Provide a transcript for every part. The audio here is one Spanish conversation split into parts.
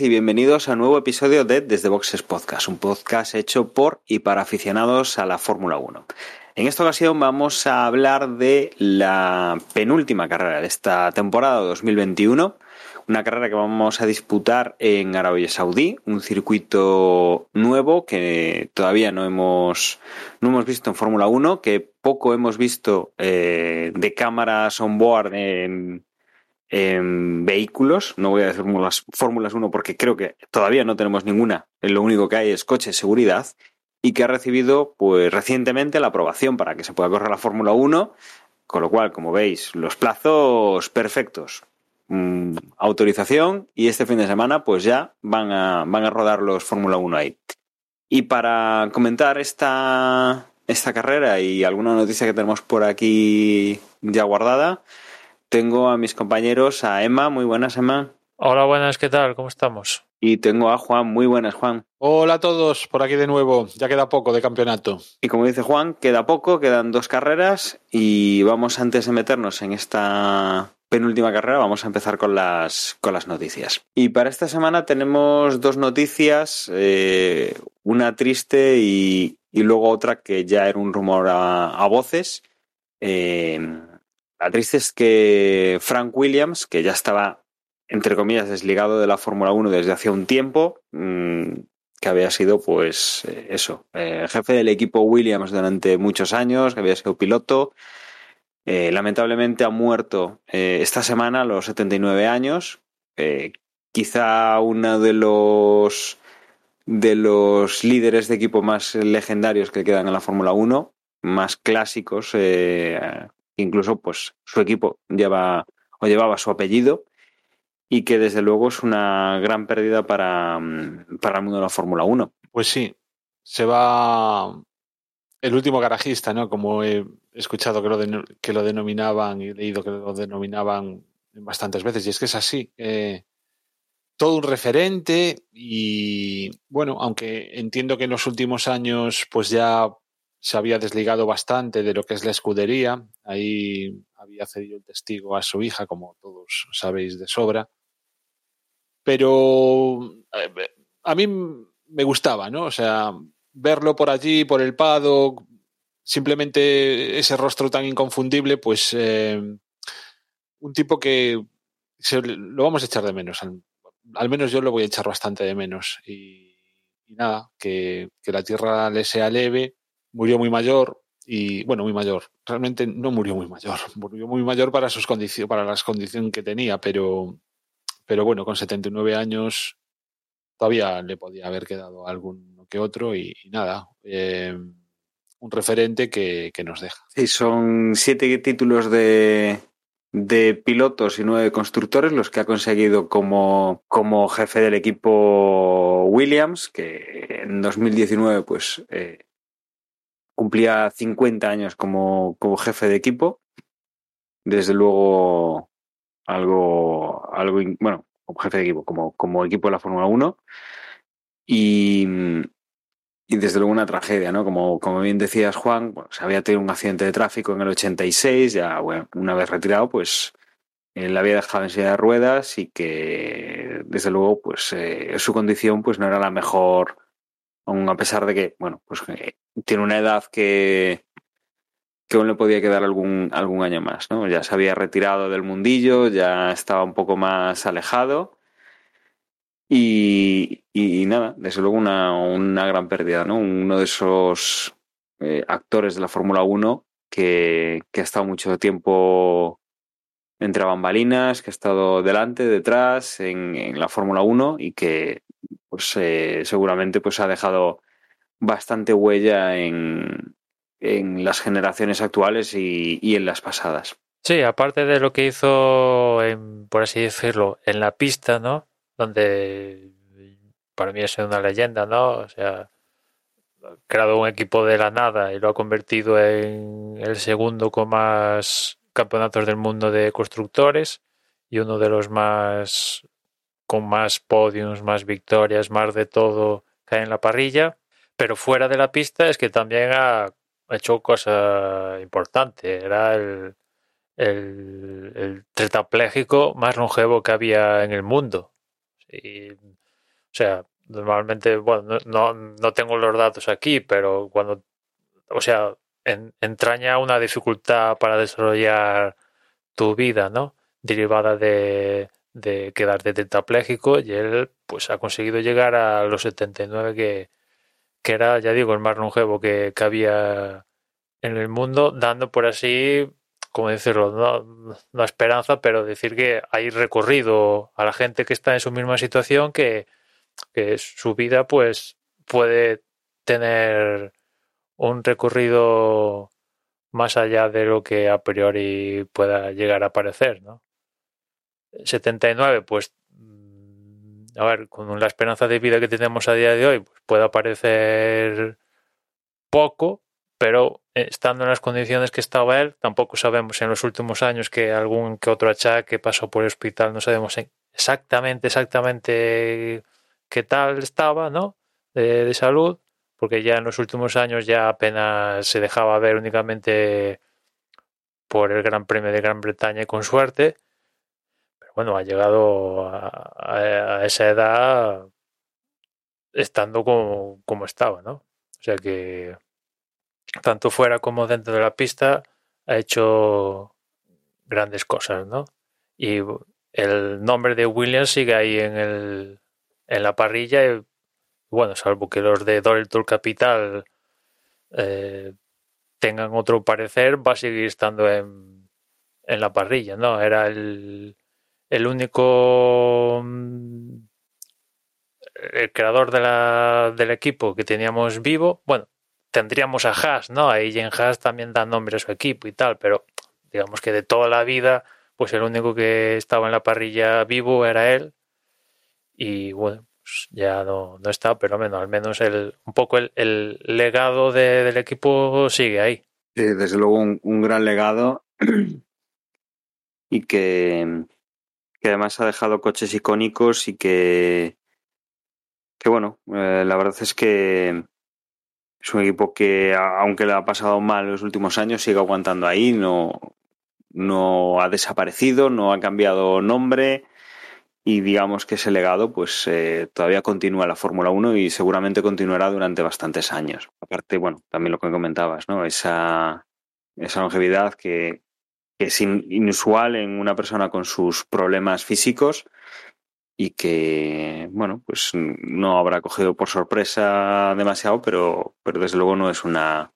y bienvenidos a un nuevo episodio de Desde Boxes Podcast, un podcast hecho por y para aficionados a la Fórmula 1. En esta ocasión vamos a hablar de la penúltima carrera de esta temporada 2021, una carrera que vamos a disputar en Arabia Saudí, un circuito nuevo que todavía no hemos, no hemos visto en Fórmula 1, que poco hemos visto eh, de cámaras on board en, vehículos. No voy a decir fórmulas, fórmulas 1 porque creo que todavía no tenemos ninguna. Lo único que hay es coche de seguridad y que ha recibido pues recientemente la aprobación para que se pueda correr la Fórmula 1, con lo cual, como veis, los plazos perfectos. Mm, autorización y este fin de semana pues ya van a, van a rodar los Fórmula 1 ahí. Y para comentar esta, esta carrera y alguna noticia que tenemos por aquí ya guardada, tengo a mis compañeros, a Emma, muy buenas Emma. Hola, buenas, ¿qué tal? ¿Cómo estamos? Y tengo a Juan, muy buenas Juan. Hola a todos, por aquí de nuevo, ya queda poco de campeonato. Y como dice Juan, queda poco, quedan dos carreras y vamos antes de meternos en esta penúltima carrera, vamos a empezar con las, con las noticias. Y para esta semana tenemos dos noticias, eh, una triste y, y, luego otra que ya era un rumor a, a voces. Eh, la triste es que Frank Williams, que ya estaba, entre comillas, desligado de la Fórmula 1 desde hace un tiempo, mmm, que había sido, pues, eh, eso, eh, jefe del equipo Williams durante muchos años, que había sido piloto. Eh, lamentablemente ha muerto eh, esta semana a los 79 años. quizá uno de los de los líderes de equipo más legendarios que quedan en la Fórmula 1, más clásicos, incluso pues su equipo lleva o llevaba su apellido y que desde luego es una gran pérdida para, para el mundo de la Fórmula 1. Pues sí, se va el último garajista, ¿no? Como he escuchado que lo, que lo denominaban y he leído que lo denominaban bastantes veces, y es que es así. Eh, todo un referente y bueno, aunque entiendo que en los últimos años pues ya se había desligado bastante de lo que es la escudería. Ahí había cedido el testigo a su hija, como todos sabéis de sobra. Pero eh, a mí me gustaba, ¿no? O sea, verlo por allí, por el paddock, simplemente ese rostro tan inconfundible, pues eh, un tipo que se, lo vamos a echar de menos. Al, menos yo lo voy a echar bastante de menos. Y, y nada, que, que la tierra le sea leve murió muy mayor y bueno, muy mayor. Realmente no murió muy mayor, murió muy mayor para sus condiciones, para las condiciones que tenía, pero pero bueno, con 79 años todavía le podía haber quedado alguno que otro y, nada, eh, un referente que, que, nos deja. Sí, son siete títulos de, de pilotos y nueve constructores los que ha conseguido como, como jefe del equipo Williams, que en 2019 pues eh, cumplía 50 años como, como, jefe de equipo. Desde luego, algo, algo, bueno, como jefe de equipo, como, como equipo de la Fórmula 1. Y, y, desde luego una tragedia, ¿no? Como, como bien decías, Juan, bueno, se había tenido un accidente de tráfico en el 86, ya, bueno, una vez retirado, pues él había dejado en silla de ruedas y que, desde luego, pues eh, su condición pues no era la mejor aun a pesar de que, bueno, pues eh, tiene una edad que, que aún le podía quedar algún, algún año más, ¿no? Ya se había retirado del mundillo, ya estaba un poco más alejado y, nada, desde luego una, una, gran pérdida, ¿no? Uno de esos eh, actores de la Fórmula 1 que, que ha estado mucho tiempo entre bambalinas, que ha estado delante, detrás, en, en la Fórmula 1 y que pues eh, seguramente pues ha dejado bastante huella en, en las generaciones actuales y, y, en las pasadas. Sí, aparte de lo que hizo, en, por así decirlo, en la pista, ¿no? Donde para mí es una leyenda, ¿no? O sea, creado un equipo de la nada y lo ha convertido en el segundo con más campeonatos del mundo de constructores y uno de los más con más podiums, más victorias, más de todo hay en la parrilla. Pero fuera de la pista es que también ha hecho cosa importante. Era el, el, tetrapléjico más longevo que había en el mundo. O sea, normalmente, bueno, no, no tengo los datos aquí, pero cuando, o sea, en, entraña una dificultad para desarrollar tu vida, ¿no? Derivada de, de quedarte tetrapléjico y él pues ha conseguido llegar a los 79 que, que era, ya digo, el más longevo que, que había en el mundo, dando por así, como decirlo, no, esperanza, pero decir que hay recorrido a la gente que está en su misma situación que, que su vida pues puede tener un recorrido más allá de lo que a priori pueda llegar a parecer, ¿no? 79, pues, mm, a ver, con la esperanza de vida que tenemos a día de hoy, pues puede parecer poco, pero estando en las condiciones que estaba él, tampoco sabemos en los últimos años que algún que otro achaque pasó por el hospital, no sabemos exactamente, exactamente qué tal estaba, ¿no? De, de salud, porque ya en los últimos años ya apenas se dejaba ver únicamente por el Gran Premio de Gran Bretaña y con suerte. Bueno, ha llegado a, esa edad estando como, como estaba, ¿no? O sea que tanto fuera como dentro de la pista ha hecho grandes cosas, ¿no? Y el nombre de Williams sigue ahí en el en la parrilla bueno, salvo que los de Dorilton Capital eh, tengan otro parecer, va a seguir estando en, en la parrilla, ¿no? Era el, el único mm, el creador de la, del equipo que teníamos vivo. Bueno, tendríamos a Haas, ¿no? Ahí en Haas también da nombre a su equipo y tal, pero digamos que de toda la vida, pues el único que estaba en la parrilla vivo era él. Y bueno, pues ya no, no está, pero menos, al menos el, un poco el, el legado de, del equipo sigue ahí. Desde luego un, un gran legado y que, que, además ha dejado coches icónicos y que, que bueno, eh, la verdad es que es un equipo que, aunque le ha pasado mal los últimos años, sigue aguantando ahí, no, no ha desaparecido, no ha cambiado nombre y digamos que ese legado pues eh, todavía continúa la Fórmula 1 y seguramente continuará durante bastantes años. Aparte, bueno, también lo que comentabas, ¿no? Esa, esa longevidad que, que es in, inusual en una persona con sus problemas físicos y que, bueno, pues no habrá cogido por sorpresa demasiado, pero, pero desde luego no es una,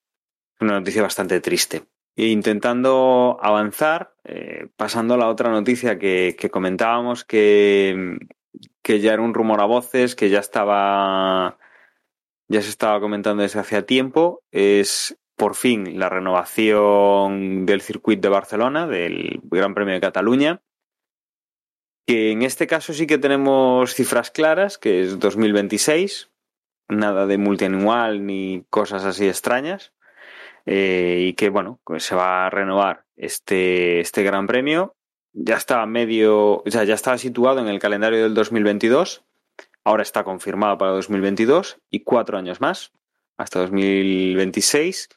una noticia bastante triste. E intentando avanzar, eh, pasando a la otra noticia que, que comentábamos, que, que, ya era un rumor a voces, que ya estaba, ya se estaba comentando desde hacía tiempo, es por fin la renovación del circuito de Barcelona, del Gran Premio de Cataluña, que en este caso sí que tenemos cifras claras, que es 2026, nada de multianual ni cosas así extrañas, eh, y que bueno, pues se va a renovar este, este Gran Premio. Ya estaba medio, o sea, ya estaba situado en el calendario del 2022, ahora está confirmado para 2022 y cuatro años más, hasta 2026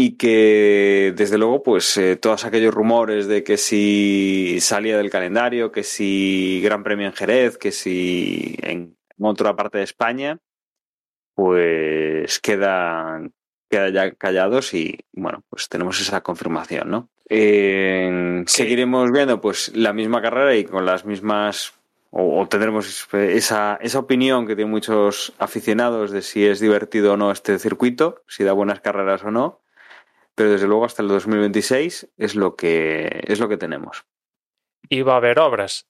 y que desde luego pues eh, todos aquellos rumores de que si salía del calendario, que si Gran Premio en Jerez, que si en, otra parte de España, pues quedan, quedan ya callados y bueno, pues tenemos esa confirmación, ¿no? Eh, seguiremos viendo pues la misma carrera y con las mismas o, o, tendremos esa, esa opinión que tienen muchos aficionados de si es divertido o no este circuito, si da buenas carreras o no pero desde luego hasta el 2026 es lo que, es lo que tenemos. Y va a haber obras.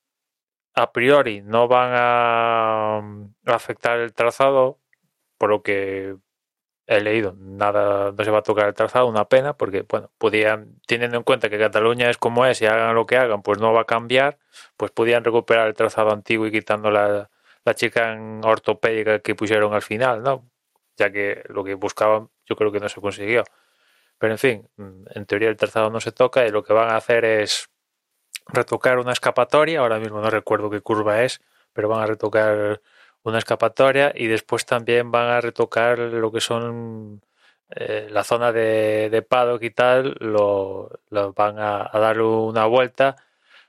A priori no van a afectar el trazado, por lo que he leído, nada, no se va a tocar el trazado, una pena, porque, bueno, podían, teniendo en cuenta que Cataluña es como es y hagan lo que hagan, pues no va a cambiar, pues podían recuperar el trazado antiguo y quitando la, la chica en ortopédica que pusieron al final, ¿no? ya que lo que buscaban yo creo que no se consiguió. Pero en fin, en teoría el trazado no se toca y lo que van a hacer es retocar una escapatoria, ahora mismo no recuerdo qué curva es, pero van a retocar una escapatoria y después también van a retocar lo que son eh, la zona de, de paddock y tal, lo, lo van a, a dar una vuelta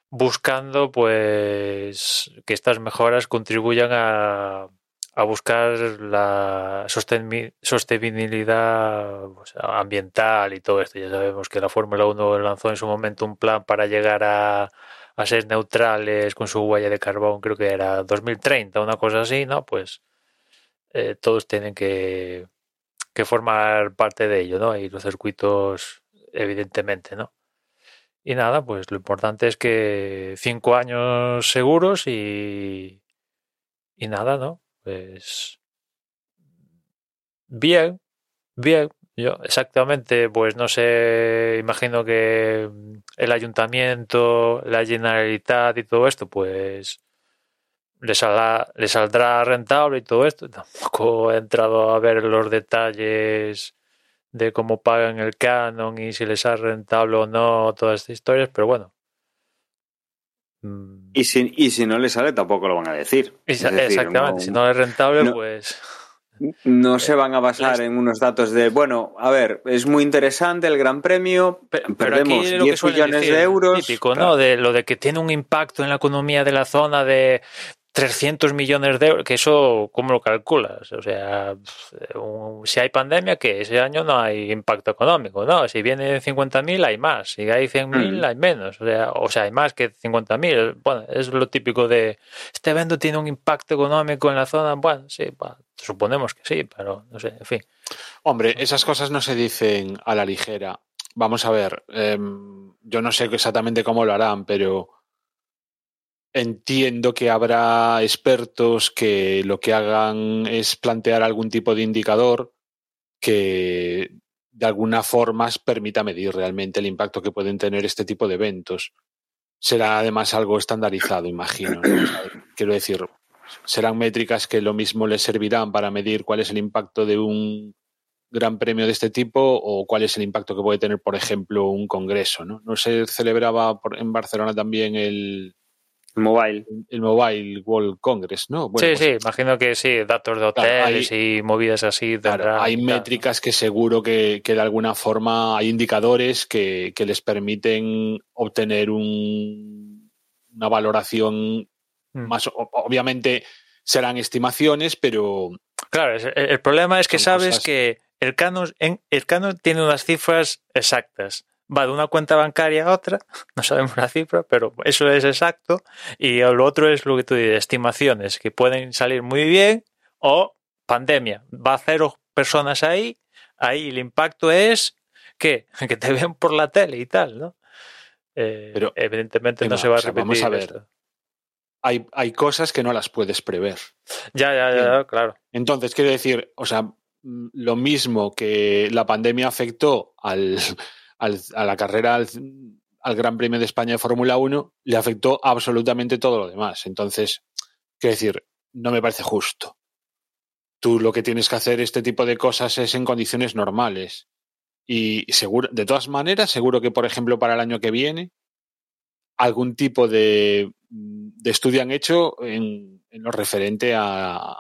buscando pues que estas mejoras contribuyan a, a buscar la sostenibilidad ambiental y todo esto. Ya sabemos que la Fórmula 1 lanzó en su momento un plan para llegar a, a ser neutrales con su huella de carbón, creo que era 2030, una cosa así, ¿no? Pues eh, todos tienen que, que formar parte de ello, ¿no? Y los circuitos, evidentemente, ¿no? Y nada, pues lo importante es que cinco años seguros y, y nada, ¿no? Pues bien, bien. Yo exactamente, pues no sé, imagino que el ayuntamiento, la Generalitat y todo esto, pues le, saldrá, le saldrá rentable y todo esto. Tampoco he entrado a ver los detalles de cómo pagan el canon y si les es rentable o no, todas estas historias, pero bueno. Mm. Y si, y si no le sale, tampoco lo van a decir. exactamente, si no es rentable, pues. No se van a basar en unos datos de, bueno, a ver, es muy interesante el Gran Premio, pero perdemos 10 millones de euros. Típico, ¿no? De lo de que tiene un impacto en la economía de la zona de 300 millones de euros, que eso, ¿cómo lo calculas? O sea, si hay pandemia, que ese año no hay impacto económico, ¿no? Si vienen 50.000, hay más. Si hay 100.000, mm. hay menos. O sea, o sea, hay más que 50.000. Bueno, es lo típico de, este evento tiene un impacto económico en la zona. Bueno, sí, suponemos que sí, pero no sé, en fin. Hombre, esas cosas no se dicen a la ligera. Vamos a ver, em, yo no sé exactamente cómo lo harán, pero Entiendo que habrá expertos que lo que hagan es plantear algún tipo de indicador que de alguna forma permita medir realmente el impacto que pueden tener este tipo de eventos. Será además algo estandarizado, imagino. Quiero decir, serán métricas que lo mismo les servirán para medir cuál es el impacto de un gran premio de este tipo o cuál es el impacto que puede tener, por ejemplo, un congreso. No, no se celebraba en Barcelona también el, el mobile. El Mobile World Congress, ¿no? sí, pues sí, imagino que sí, datos de hoteles y movidas así. hay métricas que seguro que, que, de alguna forma hay indicadores que, que les permiten obtener un, una valoración mm. más. Obviamente serán estimaciones, pero. Claro, el, problema es que sabes que el Canon, el Canon tiene unas cifras exactas va de una cuenta bancaria a otra, no sabemos la cifra, pero eso es exacto. Y lo otro es lo que tú dices, estimaciones que pueden salir muy bien o pandemia. Va a cero personas ahí, ahí el impacto es que, que te ven por la tele y tal, ¿no? Eh, pero evidentemente no se va a repetir. Vamos a ver. Hay, hay, cosas que no las puedes prever. Ya, ya, ya, claro. Entonces, quiero decir, o sea, lo mismo que la pandemia afectó al, a la carrera al, Gran Premio de España de Fórmula 1 le afectó absolutamente todo lo demás. Entonces, quiero decir, no me parece justo. Tú lo que tienes que hacer este tipo de cosas es en condiciones normales. Y seguro, de todas maneras, seguro que, por ejemplo, para el año que viene, algún tipo de, de estudio han hecho en, en lo referente a,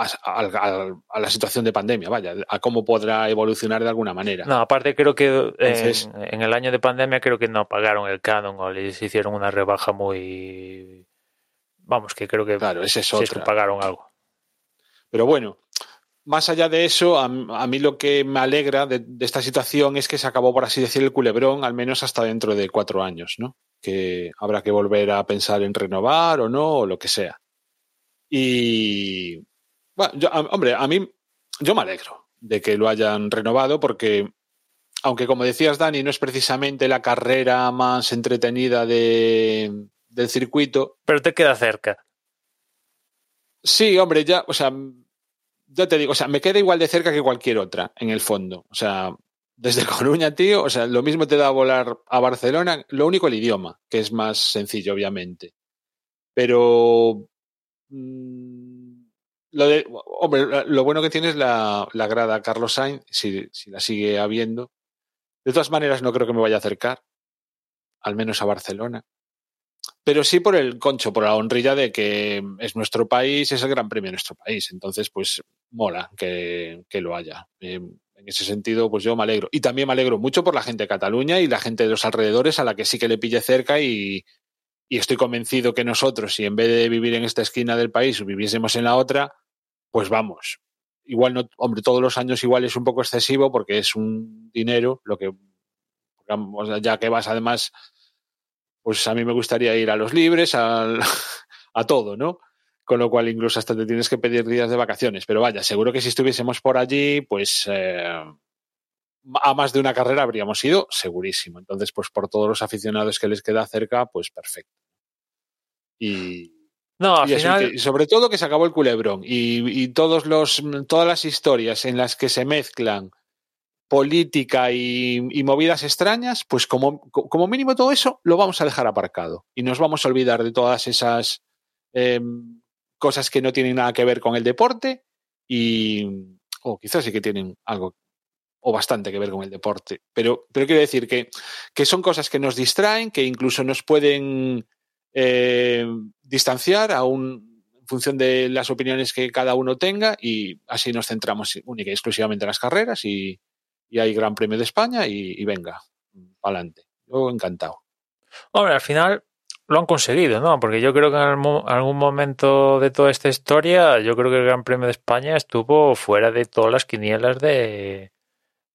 a, la situación de pandemia, vaya, a cómo podrá evolucionar de alguna manera. No, aparte creo que en, el año de pandemia creo que no pagaron el canon o les hicieron una rebaja muy... Vamos, que creo que claro, ese es pagaron algo. Pero bueno, más allá de eso, a, mí lo que me alegra de, de, esta situación es que se acabó, por así decir, el culebrón, al menos hasta dentro de cuatro años, ¿no? Que habrá que volver a pensar en renovar o no, o lo que sea. Y, hombre, a mí yo me alegro de que lo hayan renovado porque, aunque como decías, Dani, no es precisamente la carrera más entretenida de, del circuito. Pero te queda cerca. Sí, hombre, ya, o sea, ya te digo, o sea, me queda igual de cerca que cualquier otra, en el fondo. O sea, desde Coruña, tío, o sea, lo mismo te da volar a Barcelona, lo único el idioma, que es más sencillo, obviamente. Pero mm, lo hombre, lo bueno que tiene es la, la grada Carlos Sainz, si, si, la sigue habiendo. De todas maneras, no creo que me vaya a acercar, al menos a Barcelona. Pero sí por el concho, por la honrilla de que es nuestro país, es el gran premio de nuestro país. Entonces, pues mola que, que lo haya. Eh, en ese sentido, pues yo me alegro. Y también me alegro mucho por la gente de Cataluña y la gente de los alrededores a la que sí que le pille cerca y, y estoy convencido que nosotros, si en vez de vivir en esta esquina del país viviésemos en la otra, pues vamos. Igual no, hombre, todos los años igual es un poco excesivo porque es un dinero, lo que, ya que vas además, pues a mí me gustaría ir a los libres, a, todo, ¿no? Con lo cual incluso hasta te tienes que pedir días de vacaciones. Pero vaya, seguro que si estuviésemos por allí, pues eh, a más de una carrera habríamos ido, segurísimo. Entonces, pues por todos los aficionados que les queda cerca, pues perfecto. Y, no, al y final... que, sobre todo que se acabó el culebrón y, y, todos los, todas las historias en las que se mezclan política y, y, movidas extrañas, pues como, como mínimo todo eso lo vamos a dejar aparcado y nos vamos a olvidar de todas esas eh, cosas que no tienen nada que ver con el deporte y o quizás sí que tienen algo o bastante que ver con el deporte. Pero, pero quiero decir que, que son cosas que nos distraen, que incluso nos pueden eh, distanciar aún en función de las opiniones que cada uno tenga y así nos centramos única y exclusivamente en las carreras y, y hay Gran Premio de España y, y venga, para adelante. Yo encantado. Hombre, al final lo han conseguido, ¿no? Porque yo creo que en algún momento de toda esta historia, yo creo que el Gran Premio de España estuvo fuera de todas las quinielas de,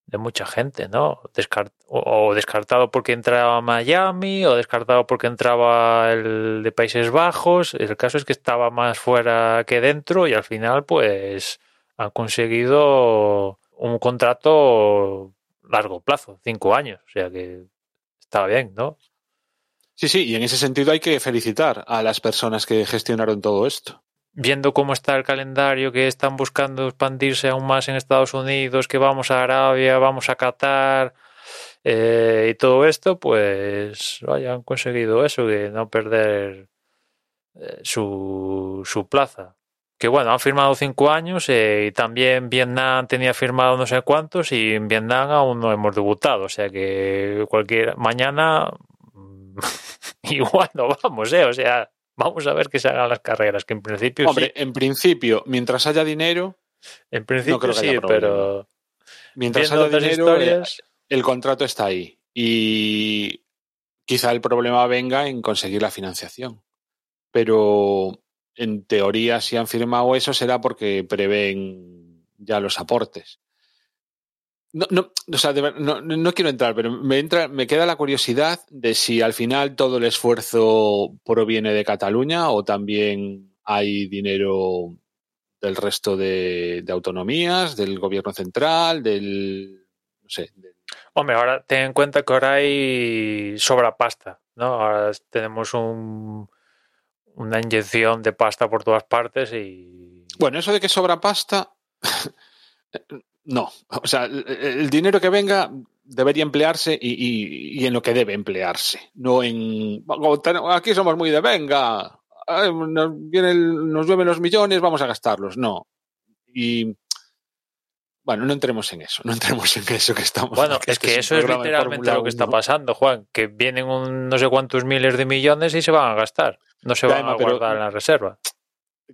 de mucha gente, ¿no? Descart o, descartado porque entraba Miami o descartado porque entraba el de Países Bajos. El caso es que estaba más fuera que dentro y al final pues han conseguido un contrato largo plazo, cinco años, o sea que estaba bien, ¿no? Sí, sí, y en ese sentido hay que felicitar a las personas que gestionaron todo esto viendo cómo está el calendario, que están buscando expandirse aún más en Estados Unidos, que vamos a Arabia, vamos a Qatar eh, y todo esto, pues vaya, han conseguido eso, de no perder eh, su, su plaza. Que bueno, han firmado cinco años eh, y también Vietnam tenía firmado no sé cuántos y en Vietnam aún no hemos debutado, o sea que cualquier mañana igual no vamos, eh, o sea, Vamos a ver que se hagan las carreras, que en principio Hombre, sí. en principio, mientras haya dinero. En principio no creo que sí, haya pero. Mientras haya dinero, historias... el contrato está ahí. Y quizá el problema venga en conseguir la financiación. Pero en teoría, si han firmado eso, será porque prevén ya los aportes. No, no, o sea, no, no, quiero entrar, pero me, entra, me queda la curiosidad de si al final todo el esfuerzo proviene de Cataluña o también hay dinero del resto de, de autonomías, del gobierno central, del. No sé. Del... Hombre, ahora ten en cuenta que ahora hay sobra pasta, ¿no? Ahora tenemos un, una inyección de pasta por todas partes y. Bueno, eso de que sobra pasta. No, o sea, el dinero que venga debería emplearse y, y, y, en lo que debe emplearse, no en aquí somos muy de venga, nos, vienen, nos llueven los millones, vamos a gastarlos, no. Y bueno, no entremos en eso, no entremos en eso que estamos. Bueno, es que, que eso es literalmente lo que está pasando, Juan, que vienen un no sé cuántos miles de millones y se van a gastar, no se van a guardar pero, en la reserva.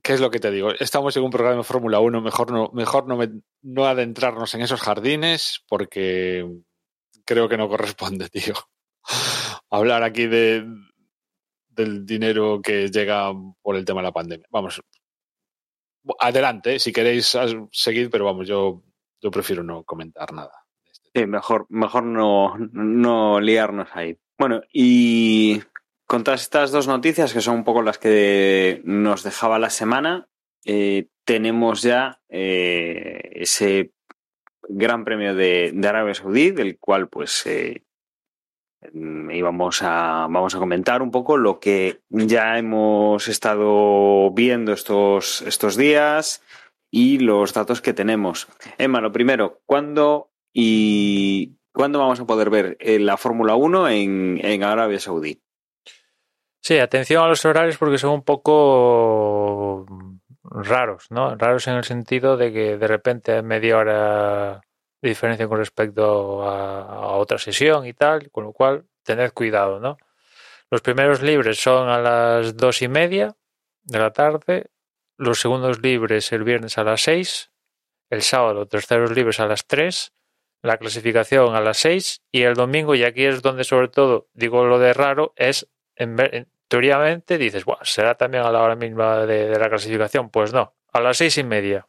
¿Qué es lo que te digo? Estamos en un programa de Fórmula 1, mejor no, mejor no, me, no adentrarnos en esos jardines porque creo que no corresponde, tío. Hablar aquí de, del dinero que llega por el tema de la pandemia. Vamos, adelante, si queréis seguir, pero vamos, yo, yo prefiero no comentar nada. Sí, mejor, mejor no, no liarnos ahí. Bueno, y con todas estas dos noticias, que son un poco las que nos dejaba la semana, eh, tenemos ya eh, ese gran premio de, Arabia Saudí, del cual pues eh, íbamos a, vamos a comentar un poco lo que ya hemos estado viendo estos, estos días y los datos que tenemos. Emma, lo primero, ¿cuándo y cuándo vamos a poder ver la Fórmula 1 en, en Arabia Saudí? Sí, atención a los horarios porque son un poco raros, ¿no? Raros en el sentido de que de repente hay media hora diferencia con respecto a otra sesión y tal, con lo cual tened cuidado, ¿no? Los primeros libres son a las dos y media de la tarde, los segundos libres el viernes a las seis, el sábado terceros libres a las tres, la clasificación a las seis y el domingo, y aquí es donde sobre todo digo lo de raro, es en, en teóricamente dices, bueno, será también a la hora misma de, la clasificación. Pues no, a las seis y media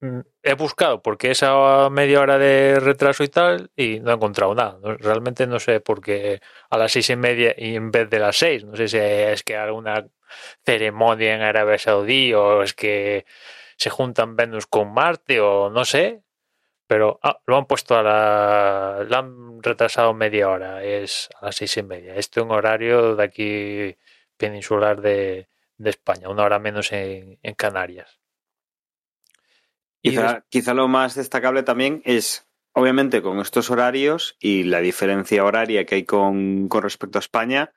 mm, he buscado porque esa media hora de retraso y tal y no he encontrado nada. Realmente no sé por qué a las seis y media y en vez de las seis. No sé si es que alguna ceremonia en Arabia Saudí o es que se juntan Venus con Marte o no sé. Pero ah, lo han puesto a la. Lo han retrasado media hora, es a las seis y media. Este es un horario de aquí peninsular de, de España, una hora menos en, en Canarias. Quizá, des... quizá, lo más destacable también es, obviamente, con estos horarios y la diferencia horaria que hay con, con respecto a España,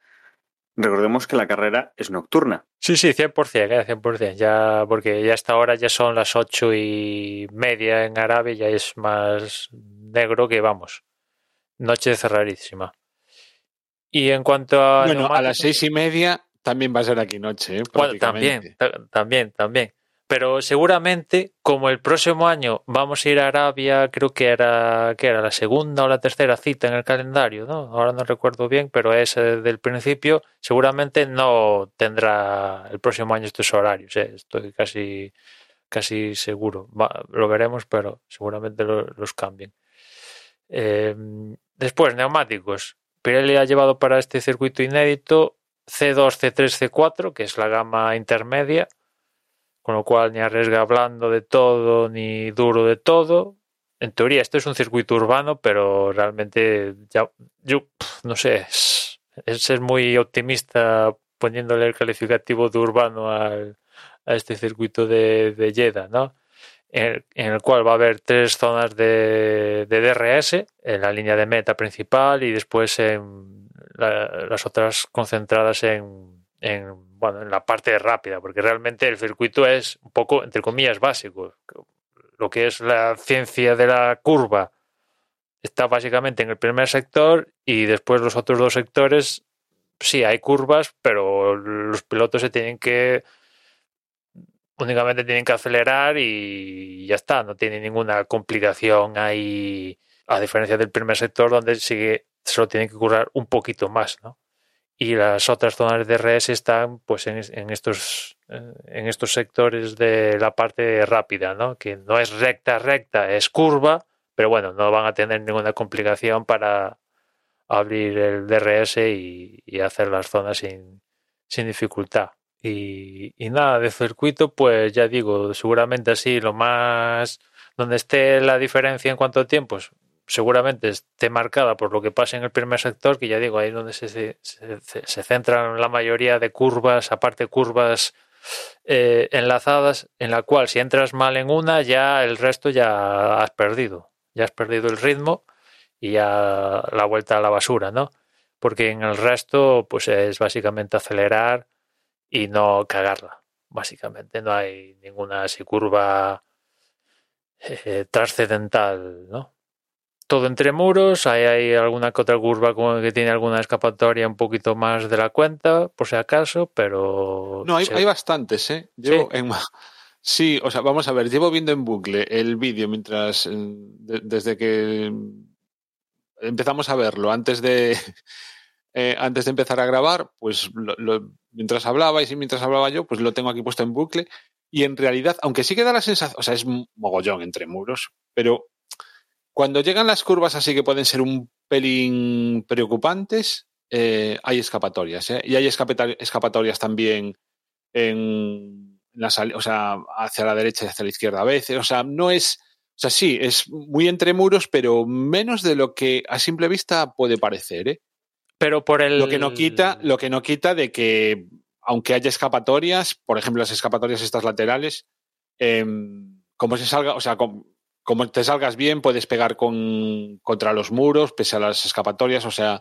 recordemos que la carrera es nocturna. Sí, sí, 100%, eh, 100%. Ya, porque ya hasta ahora ya son las ocho y media en Arabia, ya es más negro que vamos. Noche cerradísima. Y en cuanto a. Bueno, a las seis y media también va a ser aquí noche, ¿eh? Bueno, también, también, también. Pero seguramente, como el próximo año vamos a ir a Arabia, creo que era, que era la segunda o la tercera cita en el calendario, ¿no? Ahora no recuerdo bien, pero es desde el principio, seguramente no tendrá el próximo año estos horarios, ¿eh? estoy casi, casi seguro. Lo veremos, pero seguramente lo, los cambien. Eh, después, neumáticos. Pirelli ha llevado para este circuito inédito C2, C3, C4, que es la gama intermedia con lo cual ni arriesga blando de todo ni duro de todo. En teoría esto es un circuito urbano, pero realmente ya, yo no sé, es, es ser muy optimista poniéndole el calificativo de urbano al, a este circuito de, de Jeddah, ¿no? En el, en el, cual va a haber tres zonas de, de, DRS, en la línea de meta principal y después en la, las otras concentradas en, en bueno, en la parte rápida, porque realmente el circuito es un poco, entre comillas, básico. Lo que es la ciencia de la curva está básicamente en el primer sector y después los otros dos sectores, sí, hay curvas, pero los pilotos se tienen que únicamente tienen que acelerar y ya está, no tiene ninguna complicación ahí, a diferencia del primer sector donde sigue, solo tienen que currar un poquito más, ¿no? Y las otras zonas de DRS están pues en, en, estos en estos sectores de la parte rápida, ¿no? Que no es recta recta, es curva, pero bueno, no van a tener ninguna complicación para abrir el DRS y, y hacer las zonas sin, sin dificultad. Y, y, nada, de circuito, pues ya digo, seguramente así lo más donde esté la diferencia en cuanto a tiempos, seguramente esté marcada por lo que pasa en el primer sector, que ya digo, ahí es donde se, se, se centran la mayoría de curvas, aparte curvas eh, enlazadas, en la cual si entras mal en una, ya el resto ya has perdido, ya has perdido el ritmo y ya la vuelta a la basura, ¿no? Porque en el resto, pues es básicamente acelerar y no cagarla, básicamente. No hay ninguna curva eh, trascendental, ¿no? Todo entre muros, hay, hay alguna que otra curva como que tiene alguna escapatoria un poquito más de la cuenta, por si acaso, pero... No, hay, sí. hay bastantes, ¿eh? Llevo ¿Sí? En... sí, o sea, vamos a ver, llevo viendo en bucle el vídeo mientras, eh, de, desde que empezamos a verlo, antes de, eh, antes de empezar a grabar, pues lo, lo, mientras hablabais y mientras hablaba yo, pues lo tengo aquí puesto en bucle. Y en realidad, aunque sí que da la sensación, o sea, es mogollón entre muros, pero cuando llegan las curvas así que pueden ser un pelín preocupantes, eh, hay escapatorias. ¿eh? Y hay escapatorias también en la o sea, hacia la derecha y hacia la izquierda a veces. O sea, no es. O sea, sí, es muy entre muros, pero menos de lo que a simple vista puede parecer, ¿eh? Pero por el. Lo que no quita, lo que no quita de que, aunque haya escapatorias, por ejemplo, las escapatorias estas laterales, eh, como se salga, o sea, como te salgas bien, puedes pegar con, contra los muros, pese a las escapatorias, o sea,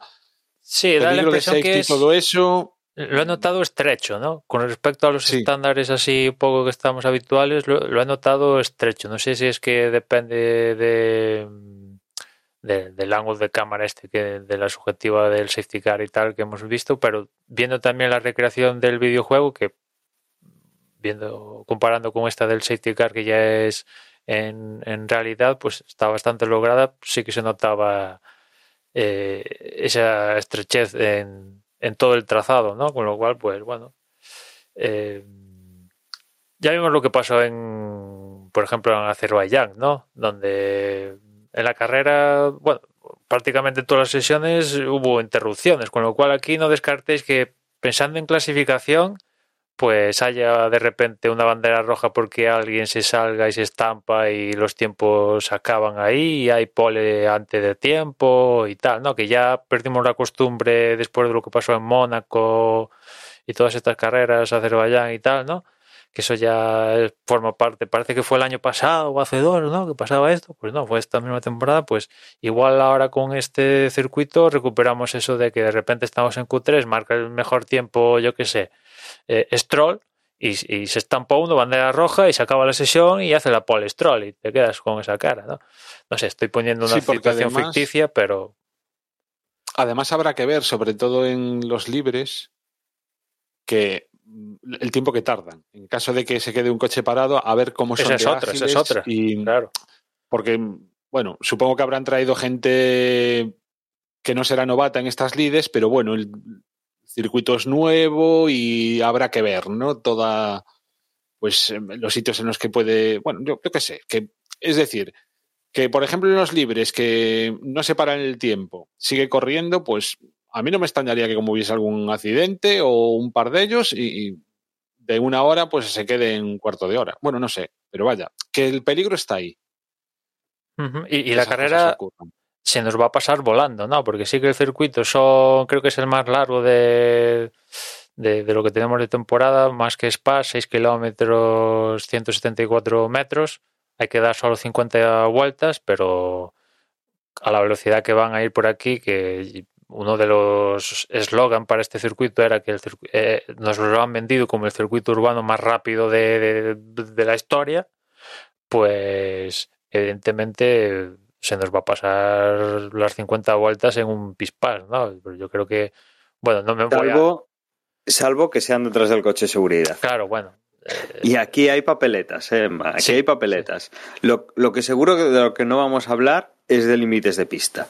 sí, da la impresión que es... todo eso. Lo he notado estrecho, ¿no? Con respecto a los Sí. estándares así poco que estamos habituales, lo, lo he notado estrecho. No sé si es que depende de, de- del ángulo de cámara este, que de la subjetiva del safety car y tal que hemos visto, pero viendo también la recreación del videojuego, que viendo, comparando con esta del safety car que ya es en, en realidad, pues está bastante lograda, sí que se notaba eh, esa estrechez en, en todo el trazado, ¿no? Con lo cual, pues bueno, eh, ya vimos lo que pasó en, por ejemplo, en Azerbaiyán, ¿no? Donde en la carrera, bueno, prácticamente todas las sesiones hubo interrupciones, con lo cual aquí no descartéis que pensando en clasificación, pues haya de repente una bandera roja porque alguien se salga y se estampa y los tiempos acaban ahí y hay pole antes de tiempo y tal, ¿no? Que ya perdimos la costumbre después de lo que pasó en Mónaco y todas estas carreras, Azerbaiyán y tal, ¿no? Que eso ya forma parte, parece que fue el año pasado o hace dos, ¿no? Que pasaba esto, pues no, fue esta misma temporada, pues igual ahora con este circuito recuperamos eso de que de repente estamos en Q3, marca el mejor tiempo, yo qué sé, eh, Stroll y, y se estampa uno, bandera roja y se acaba la sesión y hace la pole Stroll y te quedas con esa cara, ¿no? No sé, estoy poniendo una Sí, situación además- ficticia, pero Además habrá que ver, sobre todo en los libres, que el tiempo que tardan. En caso de que se quede un coche parado, a ver cómo son esa es otra, esa es otra. y Claro. porque bueno, supongo que habrán traído gente que no será novata en estas lides, pero bueno, el circuito es nuevo y habrá que ver, ¿no? Toda pues em, los sitios en los que puede, bueno, yo, yo qué sé, que es decir, que por ejemplo en los libres que no se paran el tiempo, sigue corriendo, pues a mí no me extrañaría que como hubiese algún accidente o un par de ellos y, y de una hora pues se quede en un cuarto de hora. Bueno, no sé, pero vaya, que el peligro está ahí. Y, y la carrera. Se nos va a pasar volando, ¿no? Porque sí que el circuito son, creo que es el más largo de, de, lo que tenemos de temporada, más que Spa, 6 kilómetros, 174 metros. Hay que dar solo 50 vueltas, pero a la velocidad que van a ir por aquí, que uno de los eslogan para este circuito era que el eh, nos lo han vendido como el circuito urbano más rápido de, de- de la historia, pues evidentemente se nos va a pasar las 50 vueltas en un pispás, ¿no? Pero yo creo que, bueno, no me voy a... Salvo, salvo que sean detrás del coche de seguridad. Claro, bueno. eh, Y aquí hay papeletas, ¿eh? Emma, Aquí Sí, hay papeletas. Lo, lo que seguro que de lo que no vamos a hablar es de límites de pista.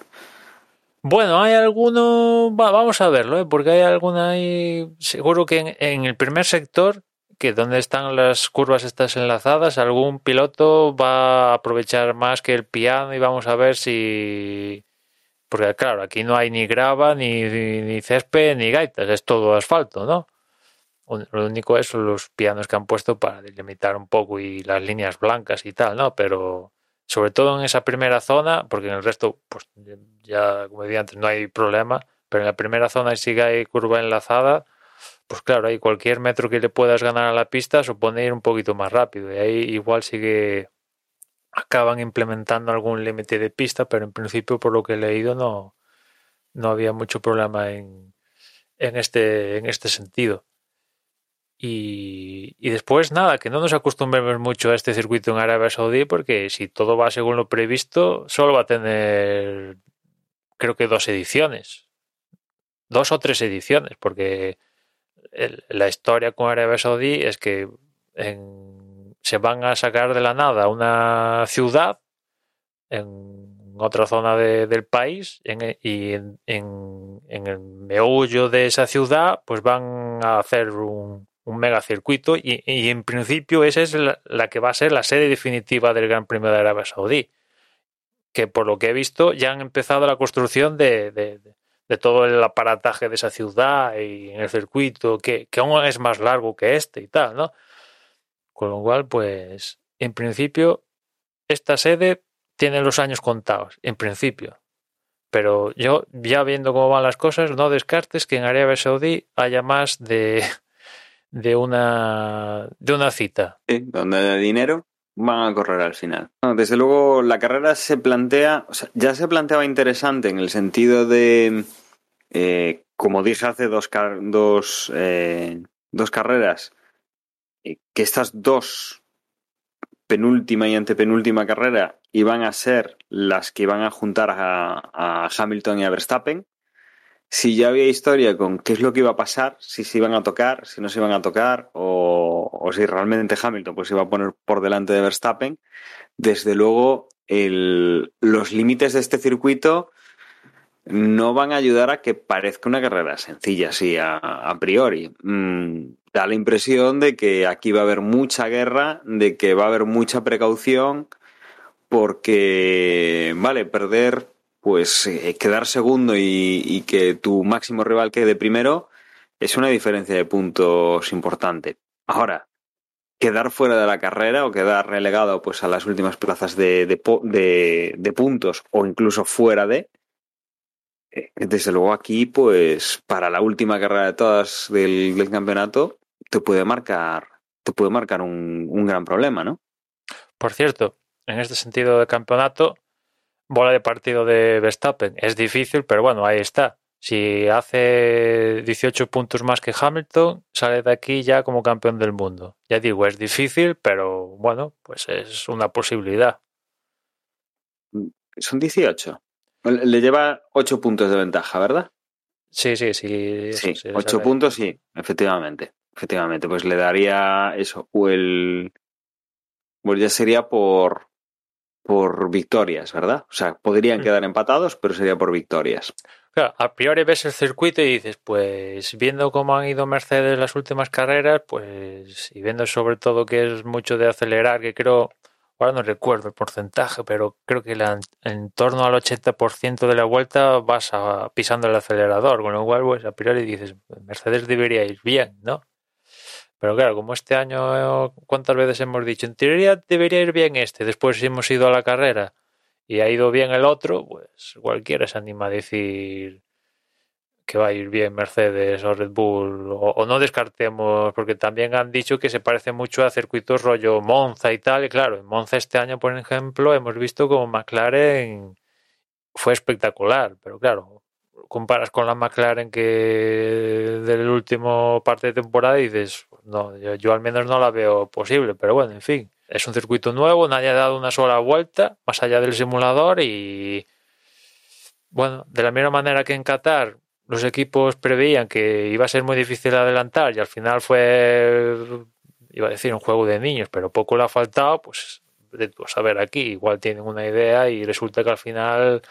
Bueno, hay alguno, va, vamos a verlo, ¿eh? porque hay alguna ahí, seguro que en, en el primer sector, que donde están las curvas estas enlazadas, algún piloto va a aprovechar más que el piano y vamos a ver si, porque claro, aquí no hay ni grava, ni, ni, ni césped, ni gaitas, es todo asfalto, ¿no? Lo único es los pianos que han puesto para delimitar un poco y las líneas blancas y tal, ¿no? Pero sobre todo en esa primera zona, porque en el resto, pues ya, como decía antes, no hay problema, pero en la primera zona sí que hay curva enlazada, pues claro, ahí cualquier metro que le puedas ganar a la pista supone ir un poquito más rápido, y ahí igual sí que acaban implementando algún límite de pista, pero en principio, por lo que he leído, no, no había mucho problema en, en, este, en este sentido. Y, y después, nada, que no nos acostumbremos mucho a este circuito en Arabia Saudí, porque si todo va según lo previsto, solo va a tener, creo que dos ediciones. Dos o tres ediciones, porque la historia con Arabia Saudí es que se van a sacar de la nada una ciudad en otra zona de- del país y en, el meollo de esa ciudad pues van a hacer un, un megacircuito y, en principio esa es la, que va a ser la sede definitiva del Gran Premio de Arabia Saudí que por lo que he visto ya han empezado la construcción de- de todo el aparataje de esa ciudad y en el circuito que, que aún es más largo que este y tal, ¿no? Con lo cual, pues, en principio, esta sede tiene los años contados, en principio. Pero yo, ya viendo cómo van las cosas, no descartes que en Arabia Saudí haya más de, de, una, de una cita. Sí, donde de dinero van a correr al final. Desde luego, la carrera se plantea, o sea, ya se planteaba interesante en el sentido de eh, como dije hace dos, dos, eh, dos carreras, eh, que estas dos penúltima y antepenúltima carrera iban a ser las que iban a juntar a, Hamilton y a Verstappen. Si ya había historia con qué es lo que iba a pasar, si se iban a tocar, si no se iban a tocar, o, si realmente Hamilton pues iba a poner por delante de Verstappen, desde luego los límites de este circuito no van a ayudar a que parezca una carrera sencilla, así a, a priori. Mm, da la impresión de que aquí va a haber mucha guerra, de que va a haber mucha precaución, porque, vale, perder, pues eh, quedar segundo y, que tu máximo rival quede primero es una diferencia de puntos importante. Ahora, quedar fuera de la carrera o quedar relegado pues a las últimas plazas de, de, puntos o incluso fuera de, eh, desde luego aquí, pues para la última carrera de todas del, del campeonato, te puede marcar, te puede marcar un, un, gran problema, ¿no? Por cierto, en este sentido de campeonato, bola de partido de Verstappen es difícil, pero bueno, ahí está. Si hace 18 puntos más que Hamilton, sale de aquí ya como campeón del mundo. Ya digo, es difícil, pero bueno, pues es una posibilidad. Son 18. Le lleva 8 puntos de ventaja, ¿verdad? Sí, sí, sí. Sí, 8 puntos, sí, efectivamente. Efectivamente, pues le daría eso, o el. Pues ya sería por, por victorias, ¿verdad? O sea, podrían quedar empatados, pero sería por victorias. Claro, a priori ves el circuito y dices, pues viendo cómo han ido Mercedes las últimas carreras, pues y viendo sobre todo que es mucho de acelerar, que creo, ahora no recuerdo el porcentaje, pero creo que la, en torno al 80% de la vuelta vas a, pisando el acelerador, con lo cual, pues a priori dices, Mercedes debería ir bien, ¿no? Pero claro, como este año, ¿cuántas veces hemos dicho? En teoría debería ir bien este, después hemos ido a la carrera y ha ido bien el otro, pues cualquiera se anima a decir que va a ir bien Mercedes o Red Bull, o, o, no descartemos, porque también han dicho que se parece mucho a circuitos rollo Monza y tal, y claro, en Monza este año, por ejemplo, hemos visto como McLaren fue espectacular, pero claro, comparas con la McLaren que del último parte de temporada y dices, no, yo, yo, al menos no la veo posible, pero bueno, en fin, es un circuito nuevo, nadie ha dado una sola vuelta más allá del simulador y bueno, de la misma manera que en Qatar los equipos preveían que iba a ser muy difícil adelantar y al final fue, iba a decir, un juego de niños, pero poco le ha faltado, pues a ver aquí, igual tienen una idea y resulta que al final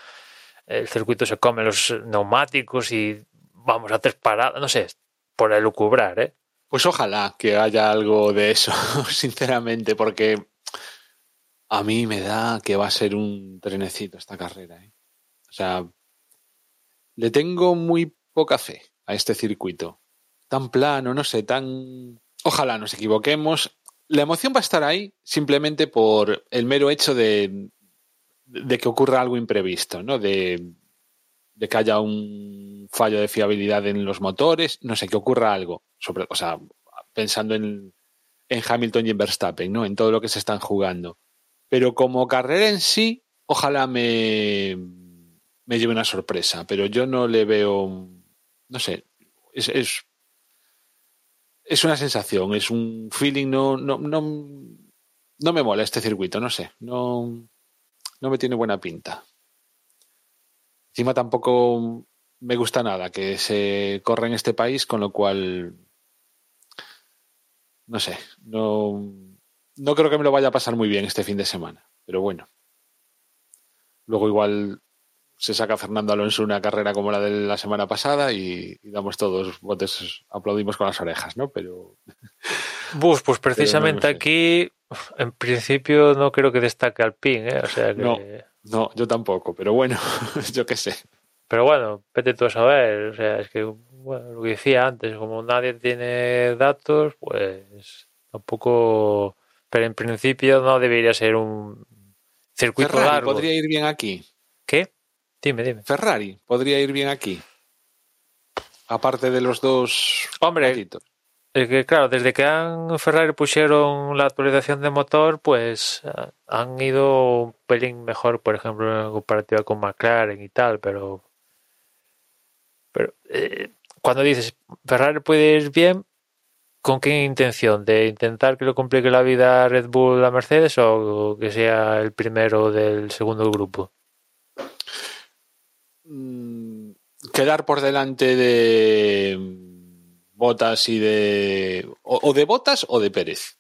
el circuito se come los neumáticos y vamos a tres paradas, no sé, por elucubrar, ¿eh? Pues ojalá que haya algo de eso, sinceramente, porque a mí me da que va a ser un trenecito esta carrera. ¿eh? O sea, le tengo muy poca fe a este circuito. Tan plano, no sé, tan... Ojalá nos equivoquemos. La emoción va a estar ahí simplemente por el mero hecho de, que ocurra algo imprevisto, ¿no? De, de que haya un fallo de fiabilidad en los motores, no sé, que ocurra algo, sobre, o sea, pensando en, en Hamilton y en Verstappen, ¿no? En todo lo que se están jugando. Pero como carrera en sí, ojalá me, me lleve una sorpresa, pero yo no le veo, no sé, es, es, es una sensación, es un feeling, no, no, no, no me mola este circuito, no sé, no, no me tiene buena pinta. Encima tampoco me gusta nada que se corra en este país, con lo cual no sé, no, no creo que me lo vaya a pasar muy bien este fin de semana, pero bueno. Luego igual se saca Fernando Alonso una carrera como la de la semana pasada y, y damos todos botes, aplaudimos con las orejas, ¿no? Pero... Bus, pues precisamente no aquí, en principio no creo que destaque Alpine, ¿eh? O sea que... No, no, yo tampoco, pero bueno, yo qué sé. Pero bueno, vete tú a saber, o sea, es que bueno, lo que decía antes, como nadie tiene datos, pues tampoco, pero en principio no debería ser un circuito Ferrari largo. podría ir bien aquí. ¿Qué? Dime, dime. Ferrari podría ir bien aquí. Aparte de los dos. Hombre, es que claro, desde que han Ferrari pusieron la actualización de motor, pues han ido un pelín mejor, por ejemplo, en comparativa con McLaren y tal, pero Pero eh, cuando dices Ferrari puede ir bien, ¿con qué intención? ¿De intentar que lo complique la vida a Red Bull a Mercedes o que sea el primero del segundo grupo? Mm, quedar por delante de Botas y de. O, de Botas o de Pérez.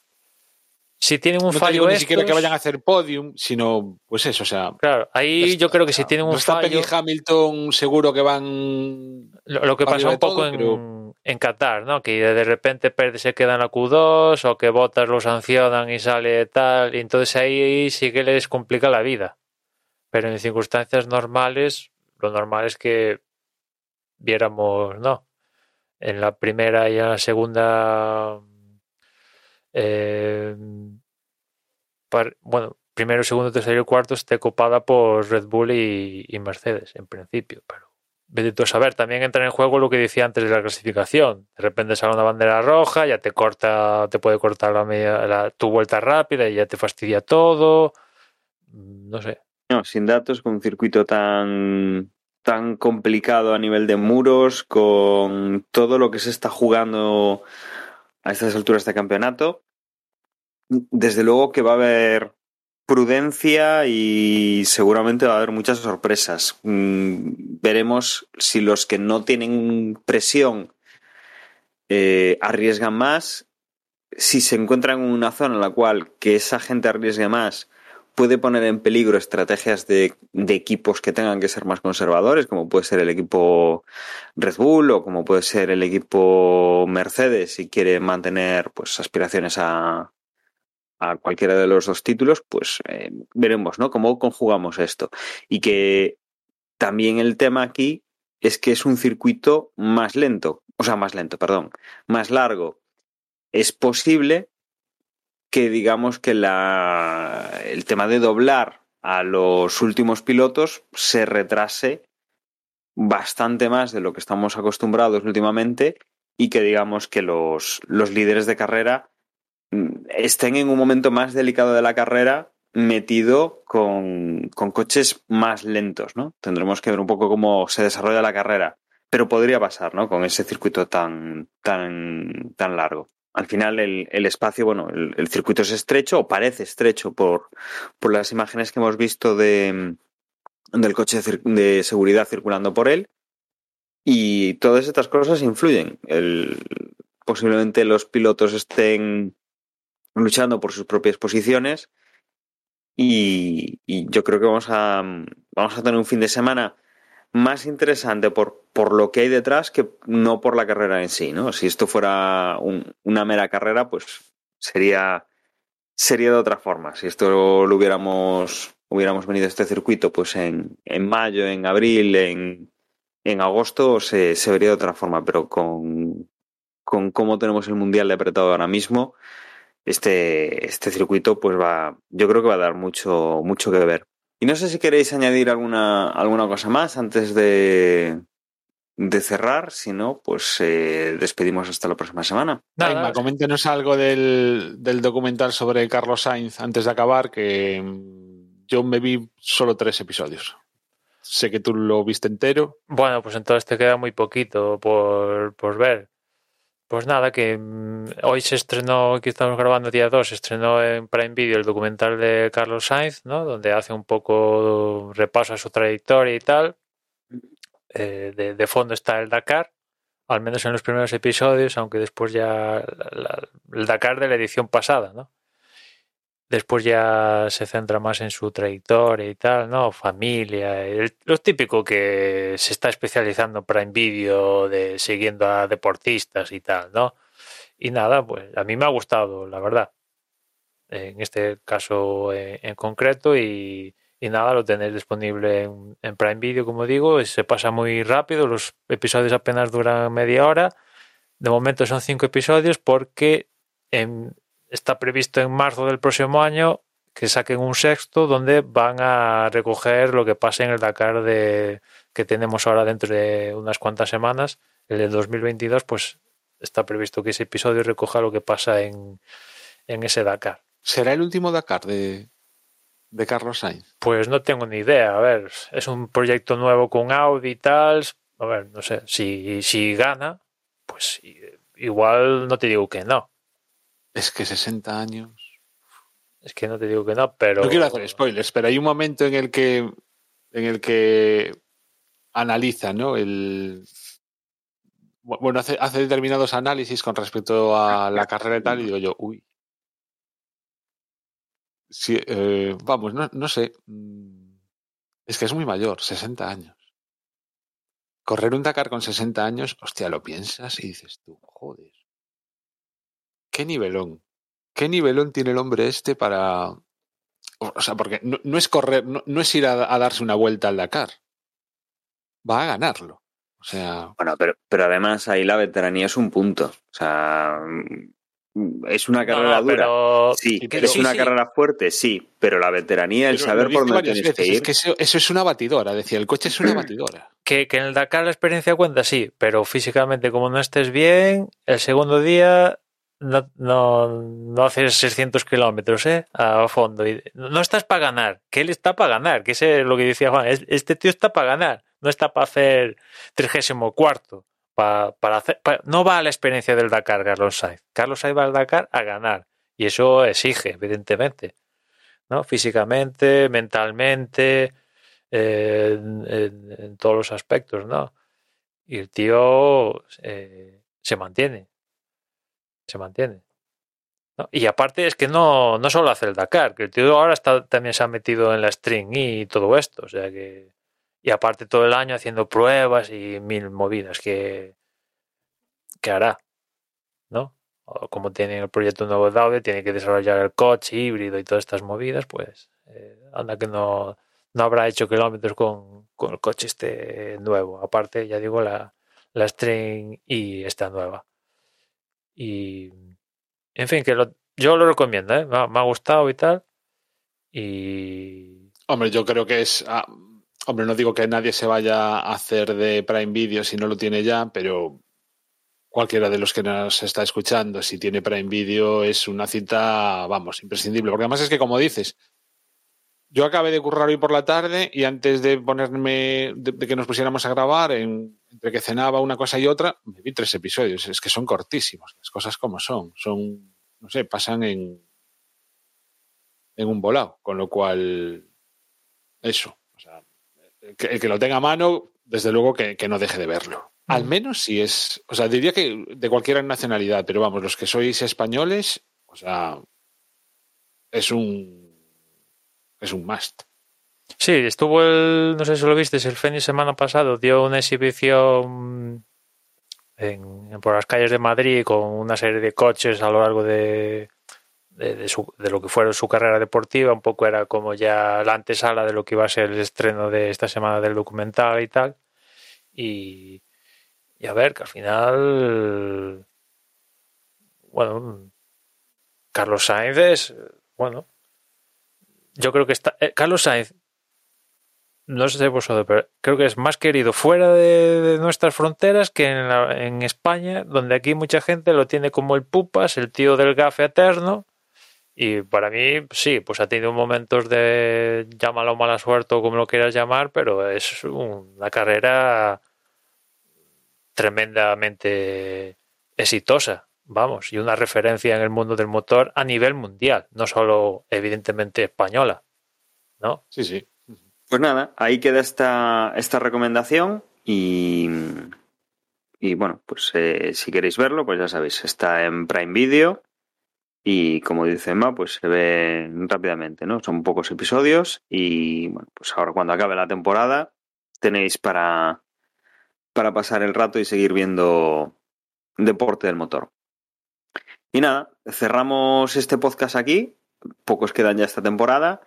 Si tienen un no fallo. Digo estos, ni siquiera que vayan a hacer podium, sino pues eso, o sea. Claro, ahí yo creo que si tienen un Verstappen fallo. y Hamilton seguro que van. Lo, lo que pasó de un poco todo, en, pero- en Qatar, ¿no? Que de repente Pérez se queda en la Q2 o que Botas lo sancionan y sale tal, y entonces ahí sí que les complica la vida. Pero en circunstancias normales, lo normal es que viéramos, ¿no? En la primera y en la segunda, eh, bueno, primero, segundo, tercero y cuarto esté copada por Red Bull y, Mercedes, en principio, pero vete tú a saber, también entra en juego lo que decía antes de la clasificación. De repente sale una bandera roja, ya te corta, te puede cortar la- tu vuelta rápida y ya te fastidia todo. Mm, No sé. No, sin datos, con un circuito tan, tan complicado a nivel de muros, con todo lo que se está jugando a estas alturas de campeonato, desde luego que va a haber prudencia y seguramente va a haber muchas sorpresas. Mm, Veremos si los que no tienen presión eh, arriesgan más, si se encuentran en una zona en la cual que esa gente arriesgue más puede poner en peligro estrategias de, de equipos que tengan que ser más conservadores, como puede ser el equipo Red Bull o como puede ser el equipo Mercedes si quiere mantener pues aspiraciones a, a cualquiera de los dos títulos, pues eh, veremos, ¿no? Cómo conjugamos esto. Y que también el tema aquí es que es un circuito más lento, o sea, más lento, perdón, más largo. Es posible que digamos que la, el tema de doblar a los últimos pilotos se retrase bastante más de lo que estamos acostumbrados últimamente y que digamos que los, los líderes de carrera estén en un momento más delicado de la carrera metido con, con coches más lentos, ¿no? Tendremos que ver un poco cómo se desarrolla la carrera, pero podría pasar, ¿no? Con ese circuito tan, tan, tan largo. Al final el, el espacio, bueno, el, circuito es estrecho o parece estrecho por, por las imágenes que hemos visto de, del coche de, seguridad circulando por él y todas estas cosas influyen. Posiblemente los pilotos estén luchando por sus propias posiciones y, yo creo que vamos a, vamos a tener un fin de semana más interesante por, por lo que hay detrás que no por la carrera en sí, ¿no? Si esto fuera un, una mera carrera, pues sería, sería de otra forma. Si esto lo hubiéramos, hubiéramos venido a este circuito pues en, en mayo, en abril, en, en agosto, se, se, vería de otra forma, pero con, con cómo tenemos el Mundial de apretado ahora mismo, este, este circuito pues va, yo creo que va a dar mucho, mucho que ver. Y no sé si queréis añadir alguna, alguna cosa más antes de, de cerrar. Si no, pues eh, despedimos hasta la próxima semana. Nada, Aima, coméntenos algo del, del, documental sobre Carlos Sainz antes de acabar, que yo me vi solo tres episodios. Sé que tú lo viste entero. Bueno, pues entonces te queda muy poquito por, por ver. Pues nada, que mmm, hoy se estrenó, aquí estamos grabando día 2, se estrenó en Prime Video el documental de Carlos Sainz, ¿no? Donde hace un poco repaso a su trayectoria y tal. Eh, de, fondo está el Dakar, al menos en los primeros episodios, aunque después ya el Dakar de la edición pasada, ¿no? Después ya se centra más en su trayectoria y tal, ¿no? Familia, el, lo típico que se está especializando para en vídeo de siguiendo a deportistas y tal, ¿no? Y nada, pues a mí me ha gustado, la verdad. En este caso en, en concreto y, y, nada, lo tenéis disponible en, en, Prime Video, como digo, se pasa muy rápido, los episodios apenas duran media hora. De momento son cinco episodios porque en, está previsto en marzo del próximo año que saquen un sexto donde van a recoger lo que pase en el Dakar de, que tenemos ahora dentro de unas cuantas semanas. El de 2022, pues está previsto que ese episodio recoja lo que pasa en, en ese Dakar. ¿Será el último Dakar de, de Carlos Sainz? Pues no tengo ni idea. A ver, es un proyecto nuevo con Audi y tal. a ver, no sé, si, si gana, pues igual no te digo que no. Es que 60 años. Es que no te digo que no, pero. No quiero hacer spoilers, pero hay un momento en el que. en el que analiza, ¿no? El. Bueno, hace, hace determinados análisis con respecto a la carrera y tal, y digo yo, uy. Sí, eh, vamos, no, no sé. Mm, es que es muy mayor, 60 años. Correr un Dakar con 60 años, hostia, lo piensas y dices tú, joder. ¿Qué nivelón? ¿Qué nivelón tiene el hombre este para... O sea, porque no, no es correr, no, no es ir a, a, darse una vuelta al Dakar. Va a ganarlo. O sea... Bueno, pero, pero además ahí la veteranía es un punto. O sea, es una carrera No, pero- dura. Sí, sí, es una sí, sí. carrera fuerte, sí, pero la veteranía, el Pero saber por dónde tienes que veces, ir. Es que eso, eso es una batidora, decía, el coche es una batidora. Que, que en el Dakar la experiencia cuenta, sí, pero físicamente, como no estés bien, el segundo día no, no, no haces 600 kilómetros ¿eh? a fondo. No estás para ganar, que él está para ganar, que es lo que decía Juan. es- Este tío está para ganar, no está para hacer 34. Para, para hacer, para- no va a la experiencia del Dakar, Carlos Sainz. Carlos Sainz va al Dakar a ganar. Y eso exige, evidentemente. ¿no? Físicamente, mentalmente, eh, en todos los aspectos, ¿no? Y el tío eh, se mantiene. Se mantiene. Y aparte es que no, no solo hace el Dakar, que el tío ahora está, también se ha metido en la string y todo esto. O sea que. Y aparte todo el año haciendo pruebas y mil movidas que, que hará. ¿No? O como tiene el proyecto nuevo de Audi, tiene que desarrollar el coche híbrido y todas estas movidas, pues eh, anda que no, no habrá hecho kilómetros con, con el coche este nuevo. Aparte, ya digo, la, la String y esta nueva. Y, en fin, que lo- yo lo recomiendo, ¿eh? me, ha, gustado y tal. Y Hombre, yo creo que es. ah, hombre, no digo que nadie se vaya a hacer de Prime Video si no lo tiene ya, pero cualquiera de los que nos está escuchando, si tiene Prime Video, es una cita, vamos, imprescindible. Porque además es que, como dices, yo acabé de currar hoy por la tarde y antes de ponerme, de, de que nos pusiéramos a grabar, en- entre que cenaba una cosa y otra, me vi tres episodios. Es que son cortísimos, las cosas como son. Son, no sé, pasan en, en un volado. Con lo cual, eso. O sea, el que, el que lo tenga a mano, desde luego que, que no deje de verlo. Al menos si es, o sea, diría que de cualquier nacionalidad, pero vamos, los que sois españoles, o sea, es un, es un must. sí, estuvo el, no sé si lo viste, el de semana pasado dio una exhibición en- por las calles de Madrid con una serie de coches a lo largo de, de, lo que fuera su carrera deportiva. Un poco era como ya la antesala de lo que iba a ser el estreno de esta semana del documental y tal. Y, y a ver, que al final, bueno, Carlos Sainz es, bueno, yo creo que está, eh, Carlos Sainz, no sé vosotros, pero creo que es más querido fuera de, nuestras fronteras que en, la- España, donde aquí mucha gente lo tiene como el pupas, el tío del gafe eterno. Y para mí, sí, pues ha tenido momentos de llámalo mala suerte o como lo quieras llamar, pero es una carrera tremendamente exitosa, vamos, y una referencia en el mundo del motor a nivel mundial, no solo evidentemente española, ¿no? Sí, sí. Pues nada, ahí queda esta, esta recomendación y, y bueno, pues eh, si queréis verlo, pues ya sabéis, está en Prime Video y como dice Emma, pues se ve rápidamente, ¿no? Son pocos episodios y bueno, pues ahora cuando acabe la temporada tenéis para, para pasar el rato y seguir viendo deporte del motor. Y nada, cerramos este podcast aquí, pocos quedan ya esta temporada.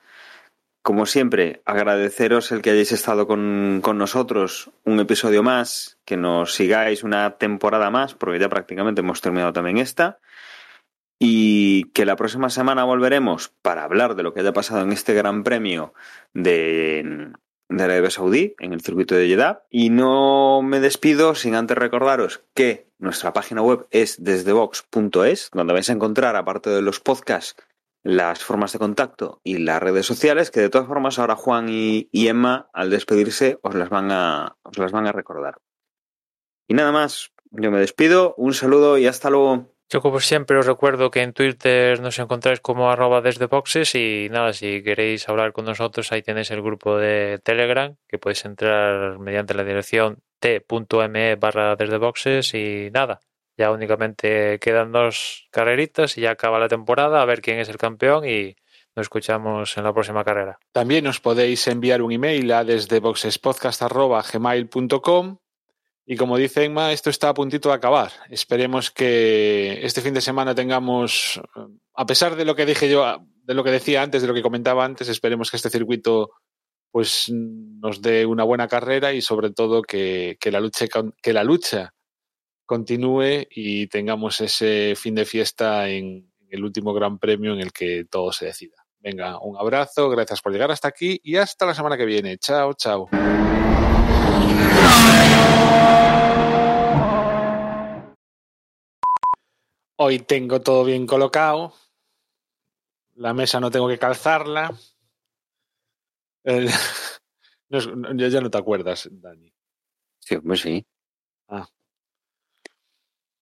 Como siempre, agradeceros el que hayáis estado con, con, nosotros un episodio más, que nos sigáis una temporada más, porque ya prácticamente hemos terminado también esta. Y que la próxima semana volveremos para hablar de lo que haya pasado en este gran premio de, de Arabia Saudí, en el circuito de Jeddah. Y no me despido sin antes recordaros que nuestra página web es desdebox.es, donde vais a encontrar, aparte de los podcasts, las formas de contacto y las redes sociales, que de todas formas ahora Juan y, y, Emma, al despedirse, os las van a, os las van a recordar. Y nada más, yo me despido, un saludo y hasta luego. Yo como siempre os recuerdo que en Twitter nos encontráis como arroba desde boxes y nada, si queréis hablar con nosotros ahí tenéis el grupo de Telegram que podéis entrar mediante la dirección t.me barra desde boxes y nada, ya únicamente quedan dos carreritas y ya acaba la temporada a ver quién es el campeón y nos escuchamos en la próxima carrera. También os podéis enviar un email a desde boxespodcast.gmail.com y como dice Emma, esto está a puntito de acabar. Esperemos que este fin de semana tengamos, a pesar de lo que dije yo, de lo que decía antes, de lo que comentaba antes, esperemos que este circuito pues nos dé una buena carrera y sobre todo que, que la lucha que la lucha continúe y tengamos ese fin de fiesta en el último Gran Premio en el que todo se decida. Venga, un abrazo, gracias por llegar hasta aquí y hasta la semana que viene. Chao, chao. Hoy tengo todo bien colocado. La mesa no tengo que calzarla. El... Ya no te acuerdas, Dani. Sí, pues sí.